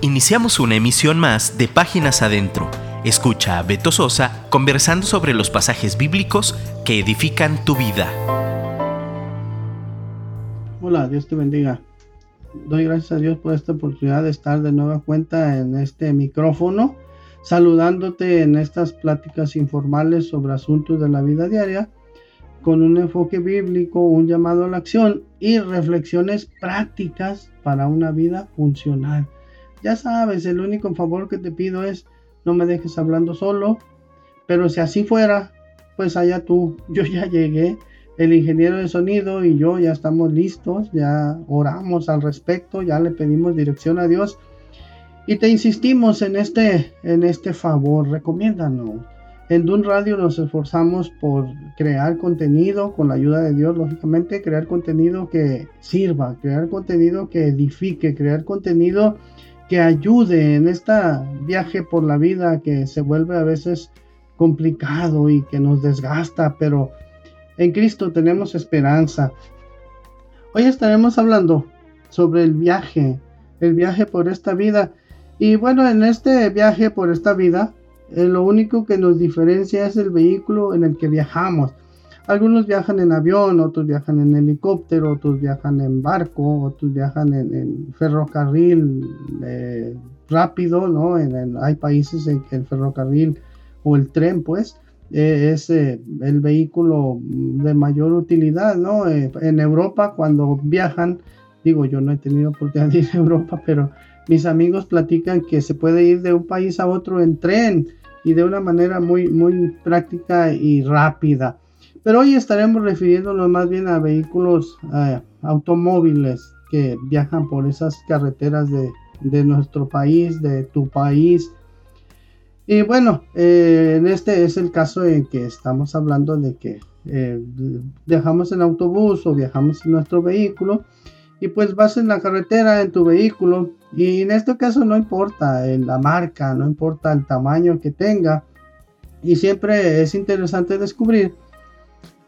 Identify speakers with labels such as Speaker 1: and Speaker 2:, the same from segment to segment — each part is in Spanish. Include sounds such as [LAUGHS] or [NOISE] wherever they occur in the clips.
Speaker 1: Iniciamos una emisión más de Páginas Adentro. Escucha a Beto Sosa conversando sobre los pasajes bíblicos que edifican tu vida.
Speaker 2: Hola, Dios te bendiga. Doy gracias a Dios por esta oportunidad de estar de nueva cuenta en este micrófono, saludándote en estas pláticas informales sobre asuntos de la vida diaria, con un enfoque bíblico, un llamado a la acción y reflexiones prácticas para una vida funcional. Ya sabes, el único favor que te pido es no me dejes hablando solo. Pero si así fuera, pues allá tú, [LAUGHS] yo ya llegué. El ingeniero de sonido y yo ya estamos listos, ya oramos al respecto, ya le pedimos dirección a Dios y te insistimos en este, en este favor, recomiéndanos. En Dun Radio nos esforzamos por crear contenido con la ayuda de Dios, lógicamente, crear contenido que sirva, crear contenido que edifique, crear contenido que ayude en este viaje por la vida que se vuelve a veces complicado y que nos desgasta, pero en Cristo tenemos esperanza. Hoy estaremos hablando sobre el viaje, el viaje por esta vida. Y bueno, en este viaje por esta vida, eh, lo único que nos diferencia es el vehículo en el que viajamos. Algunos viajan en avión, otros viajan en helicóptero, otros viajan en barco, otros viajan en, ferrocarril eh, rápido, ¿no? hay países en que el ferrocarril o el tren, pues, eh, es eh, el vehículo de mayor utilidad, ¿no? en Europa, cuando viajan, digo, yo no he tenido oportunidad de ir a Europa, pero mis amigos platican que se puede ir de un país a otro en tren y de una manera muy, muy práctica y rápida. Pero hoy estaremos refiriéndonos más bien a vehículos eh, automóviles que viajan por esas carreteras de, nuestro país, de tu país. Y bueno, eh, este es el caso en que estamos hablando de que eh, viajamos en autobús o viajamos en nuestro vehículo y pues vas en la carretera en tu vehículo y en este caso no importa la marca, no importa el tamaño que tenga y siempre es interesante descubrir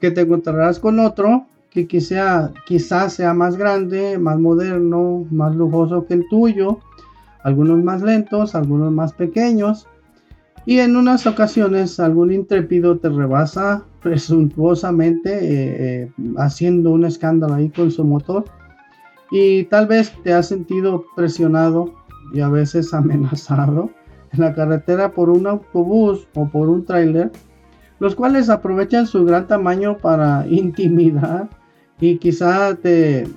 Speaker 2: que te encontrarás con otro que quizá, quizás sea más grande, más moderno, más lujoso que el tuyo, algunos más lentos, algunos más pequeños, y en unas ocasiones algún intrépido te rebasa [LAUGHS] presuntuosamente eh, eh, haciendo un escándalo ahí con su motor y tal vez te has sentido presionado y a veces [LAUGHS] amenazado en la carretera por un autobús o por un tráiler los cuales aprovechan su gran tamaño para [LAUGHS] intimidar y quizá te,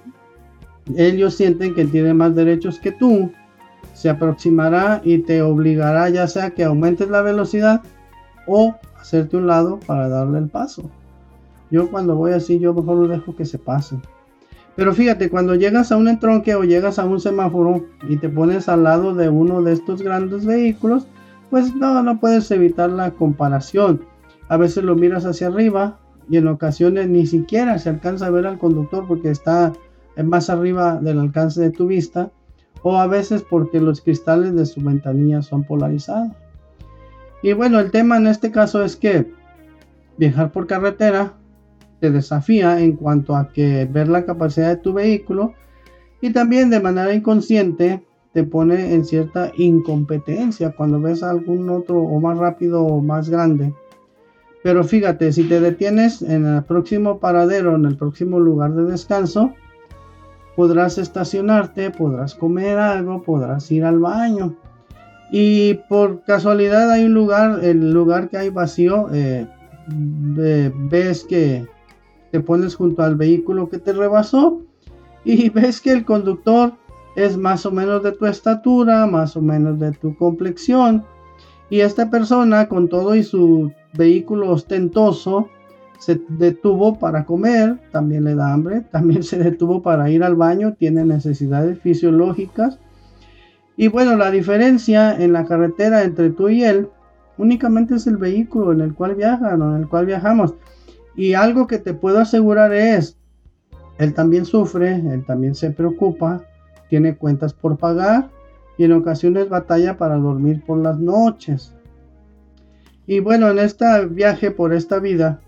Speaker 2: ellos sienten que tienen más derechos que tú, se aproximará y te obligará ya sea que aumentes la velocidad o hacerte un lado para darle el paso. Yo cuando voy así, yo mejor lo dejo que se pase. Pero fíjate, cuando llegas a un entronque o llegas a un semáforo y te pones al lado de uno de estos grandes vehículos, pues no, no puedes evitar la comparación. A veces lo miras hacia arriba y en ocasiones ni siquiera se alcanza a ver al conductor porque está más arriba del alcance de tu vista o a veces porque los cristales de su ventanilla son polarizados. Y bueno, el tema en este caso es que viajar por carretera te desafía en cuanto a que ver la capacidad de tu vehículo y también de manera inconsciente te pone en cierta incompetencia cuando ves a algún otro o más rápido o más grande pero fíjate, si te detienes en el próximo paradero, en el próximo lugar de descanso, podrás estacionarte, podrás comer algo, podrás ir al baño. Y por casualidad hay un lugar, el lugar que hay vacío, eh, ves que te pones junto al vehículo que te rebasó y [LAUGHS] ves que el conductor es más o menos de tu estatura, más o menos de tu complexión. Y esta persona con todo y su vehículo ostentoso, se detuvo para comer, también le da hambre, [LAUGHS] también se detuvo para ir al baño, tiene necesidades fisiológicas. Y bueno, la diferencia en la carretera entre tú y él únicamente es el vehículo en el cual viajan o en el cual viajamos. Y algo que te puedo asegurar es, él también sufre, él también se preocupa, tiene cuentas por pagar y en ocasiones batalla para dormir por las noches. Y bueno, en este viaje por esta vida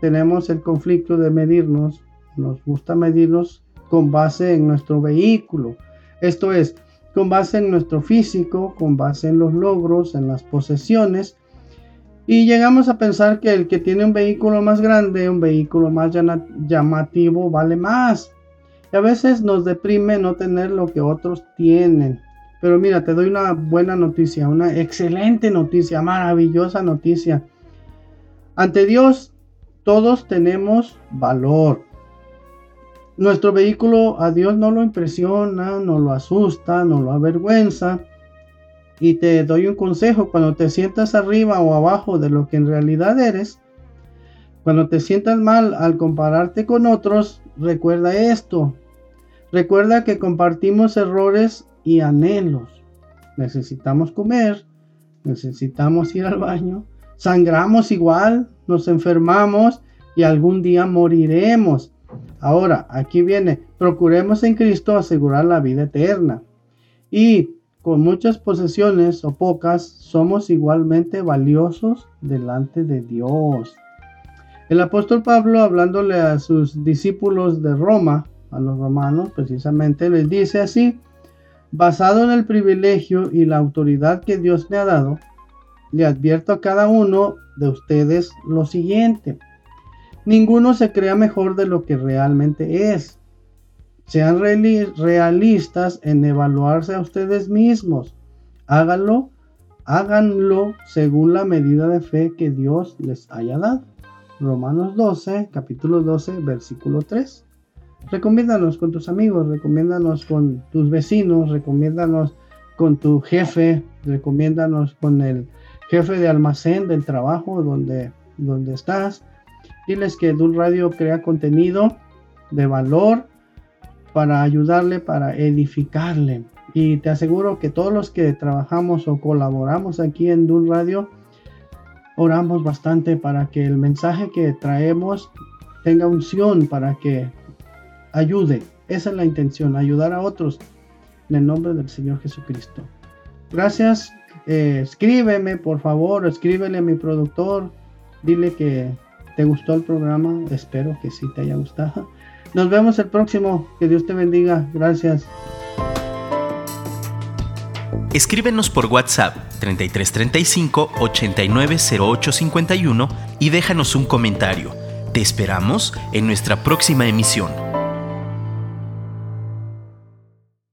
Speaker 2: tenemos el conflicto de medirnos, nos gusta medirnos con base en nuestro vehículo. Esto es, con base en nuestro físico, con base en los logros, en las posesiones. Y llegamos a pensar que el que tiene un vehículo más grande, un vehículo más llamativo, vale más. Y a veces nos deprime no tener lo que otros tienen. Pero mira, te doy una buena noticia, una excelente noticia, maravillosa noticia. Ante Dios, todos tenemos valor. Nuestro vehículo a Dios no lo impresiona, no lo asusta, no lo avergüenza. Y te doy un consejo, cuando te sientas arriba o abajo de lo que en realidad eres, cuando te sientas mal al compararte con otros, recuerda esto. Recuerda que compartimos errores y anhelos. Necesitamos comer, necesitamos ir al baño, sangramos igual, nos enfermamos y algún día moriremos. Ahora, aquí viene, procuremos en Cristo asegurar la vida eterna. Y con muchas posesiones o pocas, somos igualmente valiosos delante de Dios. El apóstol Pablo, hablándole a sus discípulos de Roma, a los romanos precisamente, les dice así, Basado en el privilegio y la autoridad que Dios me ha dado, le advierto a cada uno de ustedes lo siguiente. Ninguno se crea mejor de lo que realmente es. Sean realistas en evaluarse a ustedes mismos. Háganlo, háganlo según la medida de fe que Dios les haya dado. Romanos 12, capítulo 12, versículo 3. Recomiéndanos con tus amigos, recomiéndanos con tus vecinos, recomiéndanos con tu jefe, recomiéndanos con el jefe de almacén del trabajo donde, donde estás. Diles que Dul Radio crea contenido de valor para ayudarle, para edificarle. Y te aseguro que todos los que trabajamos o colaboramos aquí en Dul Radio, oramos bastante para que el mensaje que traemos tenga unción, para que ayude. Esa es la intención, ayudar a otros en el nombre del Señor Jesucristo. Gracias. Eh, escríbeme, por favor, escríbele a mi productor. Dile que te gustó el programa. Espero que sí te haya gustado. Nos vemos el próximo. Que Dios te bendiga. Gracias.
Speaker 1: Escríbenos por WhatsApp 3335 890851 y déjanos un comentario. Te esperamos en nuestra próxima emisión.